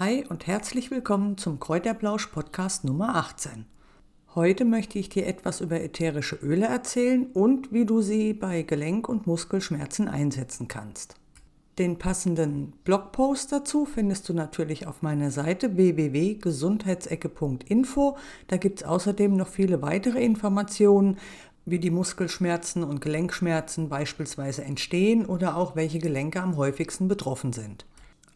Hi und herzlich willkommen zum Kräuterblausch Podcast Nummer 18. Heute möchte ich dir etwas über ätherische Öle erzählen und wie du sie bei Gelenk- und Muskelschmerzen einsetzen kannst. Den passenden Blogpost dazu findest du natürlich auf meiner Seite www.gesundheitsecke.info. Da gibt es außerdem noch viele weitere Informationen, wie die Muskelschmerzen und Gelenkschmerzen beispielsweise entstehen oder auch welche Gelenke am häufigsten betroffen sind.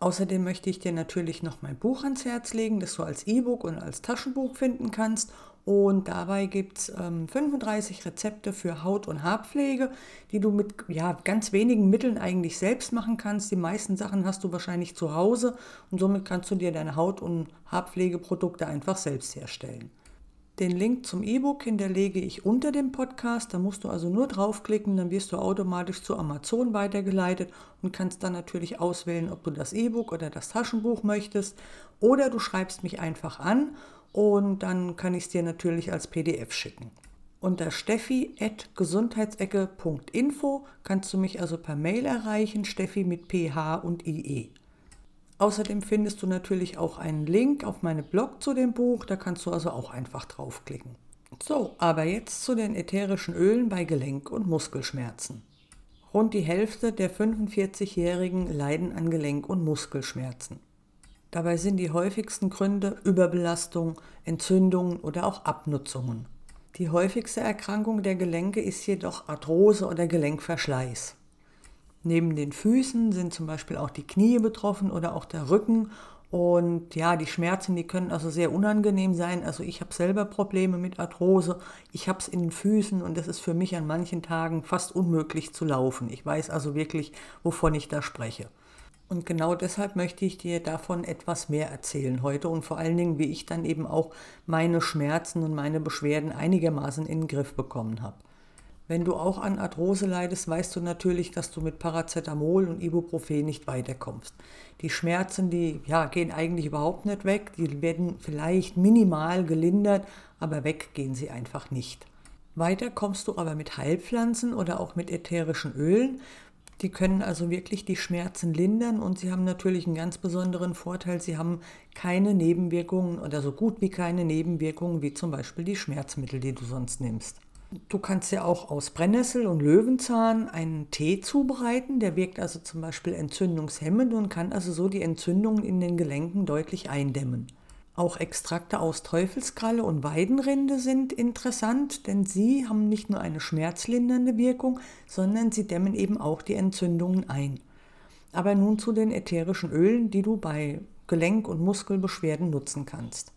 Außerdem möchte ich dir natürlich noch mein Buch ans Herz legen, das du als E-Book und als Taschenbuch finden kannst. Und dabei gibt es ähm, 35 Rezepte für Haut- und Haarpflege, die du mit ja, ganz wenigen Mitteln eigentlich selbst machen kannst. Die meisten Sachen hast du wahrscheinlich zu Hause und somit kannst du dir deine Haut- und Haarpflegeprodukte einfach selbst herstellen. Den Link zum E-Book hinterlege ich unter dem Podcast. Da musst du also nur draufklicken, dann wirst du automatisch zu Amazon weitergeleitet und kannst dann natürlich auswählen, ob du das E-Book oder das Taschenbuch möchtest. Oder du schreibst mich einfach an und dann kann ich es dir natürlich als PDF schicken. Unter steffi.gesundheitsecke.info kannst du mich also per Mail erreichen, Steffi mit PH und IE. Außerdem findest du natürlich auch einen Link auf meinen Blog zu dem Buch, da kannst du also auch einfach draufklicken. So, aber jetzt zu den ätherischen Ölen bei Gelenk- und Muskelschmerzen. Rund die Hälfte der 45-Jährigen leiden an Gelenk- und Muskelschmerzen. Dabei sind die häufigsten Gründe Überbelastung, Entzündungen oder auch Abnutzungen. Die häufigste Erkrankung der Gelenke ist jedoch Arthrose oder Gelenkverschleiß. Neben den Füßen sind zum Beispiel auch die Knie betroffen oder auch der Rücken. Und ja, die Schmerzen, die können also sehr unangenehm sein. Also ich habe selber Probleme mit Arthrose. Ich habe es in den Füßen und es ist für mich an manchen Tagen fast unmöglich zu laufen. Ich weiß also wirklich, wovon ich da spreche. Und genau deshalb möchte ich dir davon etwas mehr erzählen heute und vor allen Dingen, wie ich dann eben auch meine Schmerzen und meine Beschwerden einigermaßen in den Griff bekommen habe. Wenn du auch an Arthrose leidest, weißt du natürlich, dass du mit Paracetamol und Ibuprofen nicht weiterkommst. Die Schmerzen, die ja, gehen eigentlich überhaupt nicht weg. Die werden vielleicht minimal gelindert, aber weg gehen sie einfach nicht. Weiter kommst du aber mit Heilpflanzen oder auch mit ätherischen Ölen. Die können also wirklich die Schmerzen lindern und sie haben natürlich einen ganz besonderen Vorteil. Sie haben keine Nebenwirkungen oder so gut wie keine Nebenwirkungen wie zum Beispiel die Schmerzmittel, die du sonst nimmst. Du kannst ja auch aus Brennnessel und Löwenzahn einen Tee zubereiten. Der wirkt also zum Beispiel entzündungshemmend und kann also so die Entzündungen in den Gelenken deutlich eindämmen. Auch Extrakte aus Teufelskralle und Weidenrinde sind interessant, denn sie haben nicht nur eine schmerzlindernde Wirkung, sondern sie dämmen eben auch die Entzündungen ein. Aber nun zu den ätherischen Ölen, die du bei Gelenk- und Muskelbeschwerden nutzen kannst.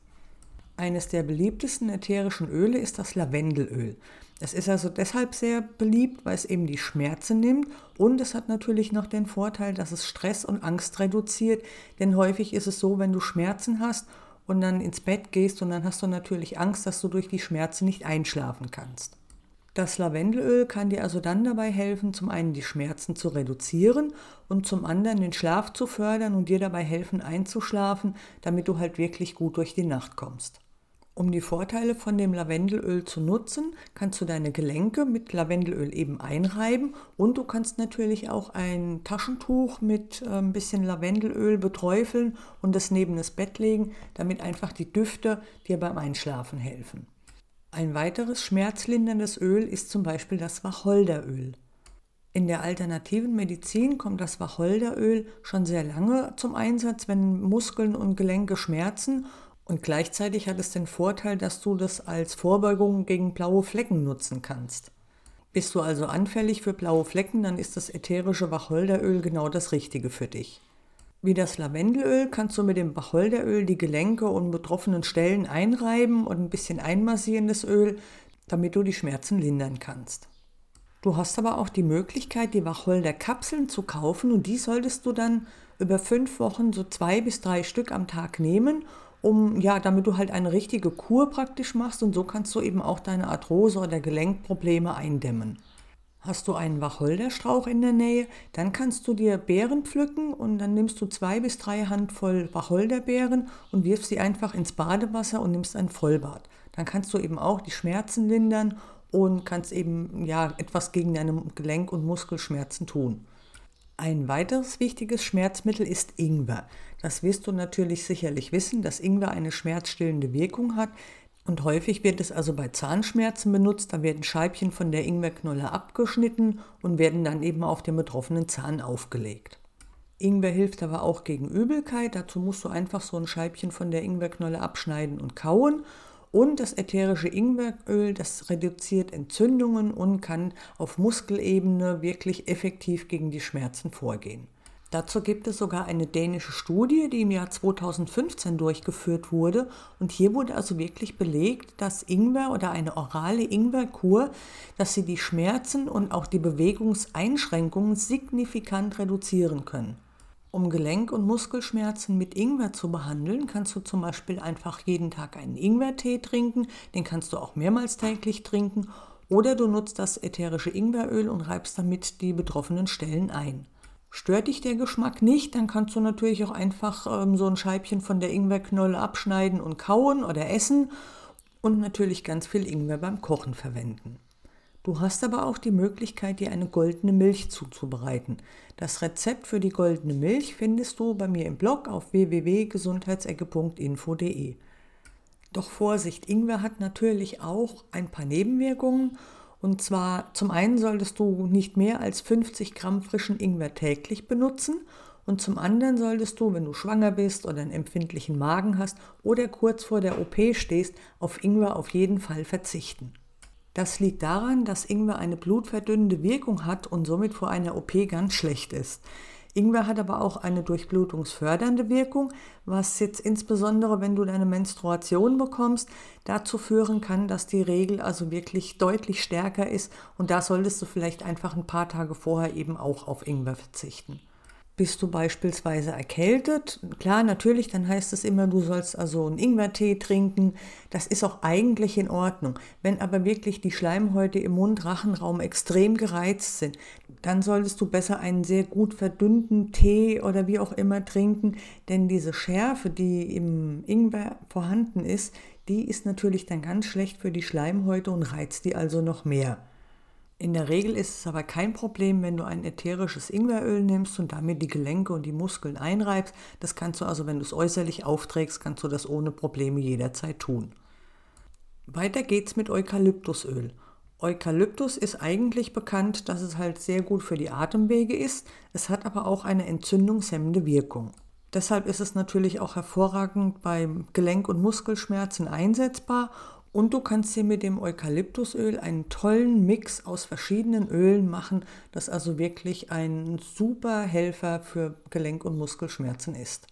Eines der beliebtesten ätherischen Öle ist das Lavendelöl. Es ist also deshalb sehr beliebt, weil es eben die Schmerzen nimmt und es hat natürlich noch den Vorteil, dass es Stress und Angst reduziert, denn häufig ist es so, wenn du Schmerzen hast und dann ins Bett gehst und dann hast du natürlich Angst, dass du durch die Schmerzen nicht einschlafen kannst. Das Lavendelöl kann dir also dann dabei helfen, zum einen die Schmerzen zu reduzieren und zum anderen den Schlaf zu fördern und dir dabei helfen einzuschlafen, damit du halt wirklich gut durch die Nacht kommst. Um die Vorteile von dem Lavendelöl zu nutzen, kannst du deine Gelenke mit Lavendelöl eben einreiben und du kannst natürlich auch ein Taschentuch mit äh, ein bisschen Lavendelöl beträufeln und das neben das Bett legen, damit einfach die Düfte dir beim Einschlafen helfen. Ein weiteres schmerzlinderndes Öl ist zum Beispiel das Wacholderöl. In der alternativen Medizin kommt das Wacholderöl schon sehr lange zum Einsatz, wenn Muskeln und Gelenke schmerzen und gleichzeitig hat es den Vorteil, dass du das als Vorbeugung gegen blaue Flecken nutzen kannst. Bist du also anfällig für blaue Flecken, dann ist das ätherische Wacholderöl genau das Richtige für dich. Wie das Lavendelöl kannst du mit dem Wacholderöl die Gelenke und betroffenen Stellen einreiben und ein bisschen einmassieren das Öl, damit du die Schmerzen lindern kannst. Du hast aber auch die Möglichkeit, die Wacholderkapseln zu kaufen und die solltest du dann über fünf Wochen so zwei bis drei Stück am Tag nehmen um ja, damit du halt eine richtige Kur praktisch machst und so kannst du eben auch deine Arthrose oder Gelenkprobleme eindämmen. Hast du einen Wacholderstrauch in der Nähe, dann kannst du dir Beeren pflücken und dann nimmst du zwei bis drei Handvoll Wacholderbeeren und wirfst sie einfach ins Badewasser und nimmst ein Vollbad. Dann kannst du eben auch die Schmerzen lindern und kannst eben ja etwas gegen deine Gelenk- und Muskelschmerzen tun. Ein weiteres wichtiges Schmerzmittel ist Ingwer. Das wirst du natürlich sicherlich wissen, dass Ingwer eine schmerzstillende Wirkung hat. Und häufig wird es also bei Zahnschmerzen benutzt. Da werden Scheibchen von der Ingwerknolle abgeschnitten und werden dann eben auf den betroffenen Zahn aufgelegt. Ingwer hilft aber auch gegen Übelkeit. Dazu musst du einfach so ein Scheibchen von der Ingwerknolle abschneiden und kauen. Und das ätherische Ingweröl, das reduziert Entzündungen und kann auf Muskelebene wirklich effektiv gegen die Schmerzen vorgehen. Dazu gibt es sogar eine dänische Studie, die im Jahr 2015 durchgeführt wurde. Und hier wurde also wirklich belegt, dass Ingwer oder eine orale Ingwerkur, dass sie die Schmerzen und auch die Bewegungseinschränkungen signifikant reduzieren können. Um Gelenk- und Muskelschmerzen mit Ingwer zu behandeln, kannst du zum Beispiel einfach jeden Tag einen Ingwertee trinken. Den kannst du auch mehrmals täglich trinken. Oder du nutzt das ätherische Ingweröl und reibst damit die betroffenen Stellen ein. Stört dich der Geschmack nicht, dann kannst du natürlich auch einfach ähm, so ein Scheibchen von der Ingwerknolle abschneiden und kauen oder essen und natürlich ganz viel Ingwer beim Kochen verwenden. Du hast aber auch die Möglichkeit, dir eine goldene Milch zuzubereiten. Das Rezept für die goldene Milch findest du bei mir im Blog auf www.gesundheitsecke.info.de. Doch Vorsicht, Ingwer hat natürlich auch ein paar Nebenwirkungen und zwar zum einen solltest du nicht mehr als 50 Gramm frischen Ingwer täglich benutzen und zum anderen solltest du, wenn du schwanger bist oder einen empfindlichen Magen hast oder kurz vor der OP stehst, auf Ingwer auf jeden Fall verzichten. Das liegt daran, dass Ingwer eine blutverdünnende Wirkung hat und somit vor einer OP ganz schlecht ist. Ingwer hat aber auch eine durchblutungsfördernde Wirkung, was jetzt insbesondere, wenn du deine Menstruation bekommst, dazu führen kann, dass die Regel also wirklich deutlich stärker ist und da solltest du vielleicht einfach ein paar Tage vorher eben auch auf Ingwer verzichten. Bist du beispielsweise erkältet? Klar, natürlich, dann heißt es immer, du sollst also einen Ingwertee trinken. Das ist auch eigentlich in Ordnung. Wenn aber wirklich die Schleimhäute im Mund-Rachenraum extrem gereizt sind, dann solltest du besser einen sehr gut verdünnten Tee oder wie auch immer trinken, denn diese Schärfe, die im Ingwer vorhanden ist, die ist natürlich dann ganz schlecht für die Schleimhäute und reizt die also noch mehr. In der Regel ist es aber kein Problem, wenn du ein ätherisches Ingweröl nimmst und damit die Gelenke und die Muskeln einreibst. Das kannst du also, wenn du es äußerlich aufträgst, kannst du das ohne Probleme jederzeit tun. Weiter geht's mit Eukalyptusöl. Eukalyptus ist eigentlich bekannt, dass es halt sehr gut für die Atemwege ist. Es hat aber auch eine entzündungshemmende Wirkung. Deshalb ist es natürlich auch hervorragend beim Gelenk- und Muskelschmerzen einsetzbar und du kannst hier mit dem Eukalyptusöl einen tollen Mix aus verschiedenen Ölen machen, das also wirklich ein super Helfer für Gelenk- und Muskelschmerzen ist.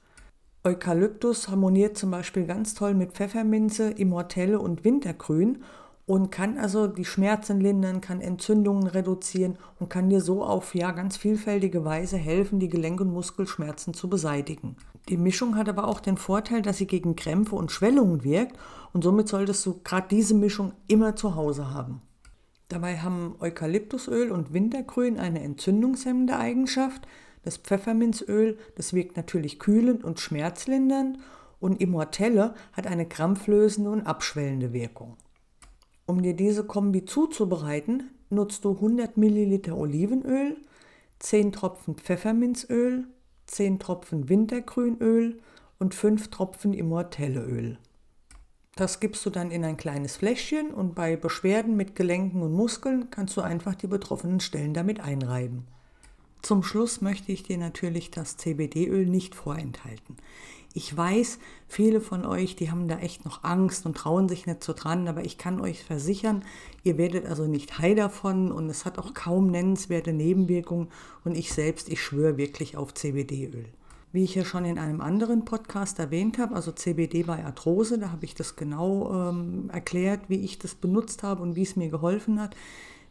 Eukalyptus harmoniert zum Beispiel ganz toll mit Pfefferminze, Immortelle und Wintergrün und kann also die Schmerzen lindern, kann Entzündungen reduzieren und kann dir so auf ja ganz vielfältige Weise helfen, die Gelenk- und Muskelschmerzen zu beseitigen. Die Mischung hat aber auch den Vorteil, dass sie gegen Krämpfe und Schwellungen wirkt und somit solltest du gerade diese Mischung immer zu Hause haben. Dabei haben Eukalyptusöl und Wintergrün eine entzündungshemmende Eigenschaft. Das Pfefferminzöl, das wirkt natürlich kühlend und schmerzlindernd und Immortelle hat eine krampflösende und abschwellende Wirkung. Um dir diese Kombi zuzubereiten, nutzt du 100 ml Olivenöl, 10 Tropfen Pfefferminzöl, 10 Tropfen Wintergrünöl und 5 Tropfen Immortelleöl. Das gibst du dann in ein kleines Fläschchen und bei Beschwerden mit Gelenken und Muskeln kannst du einfach die betroffenen Stellen damit einreiben. Zum Schluss möchte ich dir natürlich das CBD-Öl nicht vorenthalten. Ich weiß, viele von euch, die haben da echt noch Angst und trauen sich nicht so dran, aber ich kann euch versichern, ihr werdet also nicht heil davon und es hat auch kaum nennenswerte Nebenwirkungen und ich selbst, ich schwöre wirklich auf CBD-Öl. Wie ich ja schon in einem anderen Podcast erwähnt habe, also CBD bei Arthrose, da habe ich das genau ähm, erklärt, wie ich das benutzt habe und wie es mir geholfen hat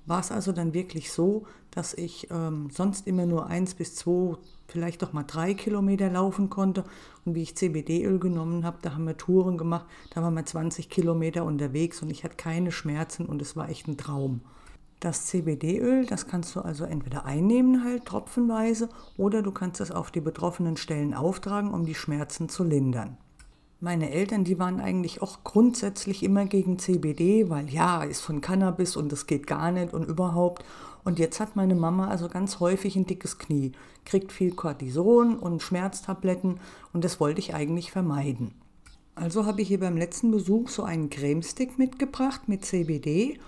war es also dann wirklich so, dass ich ähm, sonst immer nur eins bis zwei, vielleicht doch mal drei Kilometer laufen konnte. Und wie ich CBD-Öl genommen habe, da haben wir Touren gemacht, da waren wir 20 Kilometer unterwegs und ich hatte keine Schmerzen und es war echt ein Traum. Das CBD-Öl, das kannst du also entweder einnehmen halt tropfenweise oder du kannst es auf die betroffenen Stellen auftragen, um die Schmerzen zu lindern. Meine Eltern, die waren eigentlich auch grundsätzlich immer gegen CBD, weil ja, ist von Cannabis und das geht gar nicht und überhaupt. Und jetzt hat meine Mama also ganz häufig ein dickes Knie, kriegt viel Cortison und Schmerztabletten und das wollte ich eigentlich vermeiden. Also habe ich ihr beim letzten Besuch so einen Cremestick mitgebracht mit CBD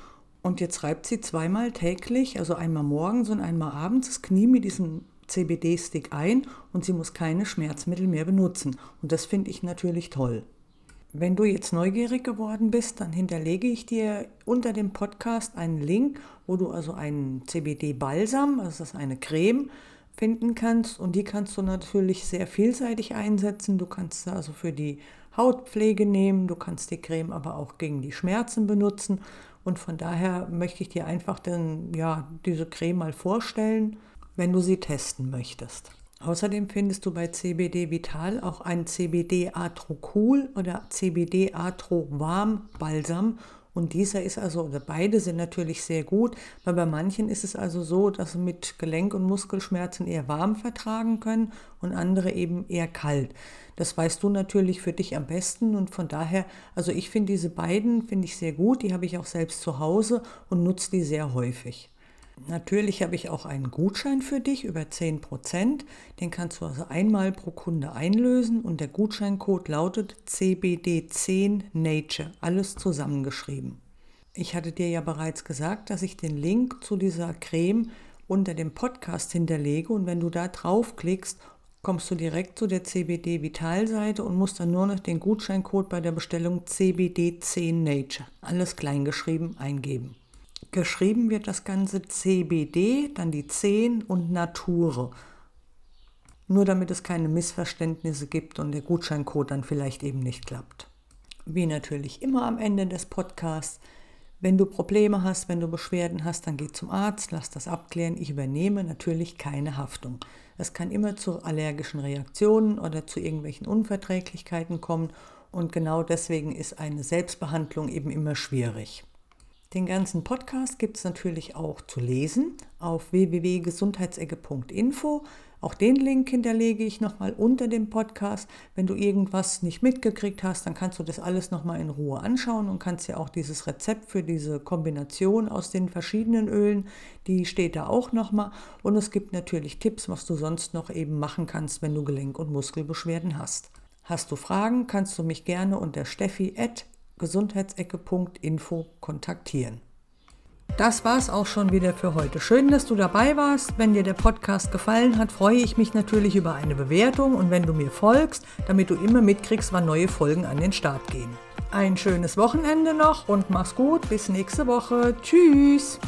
und jetzt reibt sie zweimal täglich, also einmal morgens und einmal abends, das Knie mit diesem CBD-Stick ein und sie muss keine Schmerzmittel mehr benutzen. Und das finde ich natürlich toll. Wenn du jetzt neugierig geworden bist, dann hinterlege ich dir unter dem Podcast einen Link, wo du also einen CBD-Balsam, also das ist eine Creme, finden kannst. Und die kannst du natürlich sehr vielseitig einsetzen. Du kannst sie also für die Hautpflege nehmen, du kannst die Creme aber auch gegen die Schmerzen benutzen. Und von daher möchte ich dir einfach den, ja, diese Creme mal vorstellen, wenn du sie testen möchtest. Außerdem findest du bei CBD Vital auch einen CBD Atro Cool oder CBD Atro Warm Balsam. Und dieser ist also, oder beide sind natürlich sehr gut, weil bei manchen ist es also so, dass sie mit Gelenk- und Muskelschmerzen eher warm vertragen können und andere eben eher kalt. Das weißt du natürlich für dich am besten und von daher, also ich finde diese beiden, finde ich sehr gut, die habe ich auch selbst zu Hause und nutze die sehr häufig. Natürlich habe ich auch einen Gutschein für dich über 10%. Den kannst du also einmal pro Kunde einlösen und der Gutscheincode lautet CBD10 Nature, alles zusammengeschrieben. Ich hatte dir ja bereits gesagt, dass ich den Link zu dieser Creme unter dem Podcast hinterlege und wenn du da draufklickst kommst du direkt zu der CBD Vital Seite und musst dann nur noch den Gutscheincode bei der Bestellung CBD10 Nature, alles kleingeschrieben, eingeben. Geschrieben wird das Ganze CBD, dann die 10 und Nature. Nur damit es keine Missverständnisse gibt und der Gutscheincode dann vielleicht eben nicht klappt. Wie natürlich immer am Ende des Podcasts wenn du Probleme hast, wenn du Beschwerden hast, dann geh zum Arzt, lass das abklären. Ich übernehme natürlich keine Haftung. Es kann immer zu allergischen Reaktionen oder zu irgendwelchen Unverträglichkeiten kommen und genau deswegen ist eine Selbstbehandlung eben immer schwierig. Den ganzen Podcast gibt es natürlich auch zu lesen auf www.gesundheitsecke.info. Auch den Link hinterlege ich nochmal unter dem Podcast. Wenn du irgendwas nicht mitgekriegt hast, dann kannst du das alles nochmal in Ruhe anschauen und kannst ja auch dieses Rezept für diese Kombination aus den verschiedenen Ölen, die steht da auch nochmal. Und es gibt natürlich Tipps, was du sonst noch eben machen kannst, wenn du Gelenk- und Muskelbeschwerden hast. Hast du Fragen, kannst du mich gerne unter steffi.gesundheitsecke.info kontaktieren. Das war es auch schon wieder für heute. Schön, dass du dabei warst. Wenn dir der Podcast gefallen hat, freue ich mich natürlich über eine Bewertung und wenn du mir folgst, damit du immer mitkriegst, wann neue Folgen an den Start gehen. Ein schönes Wochenende noch und mach's gut. Bis nächste Woche. Tschüss.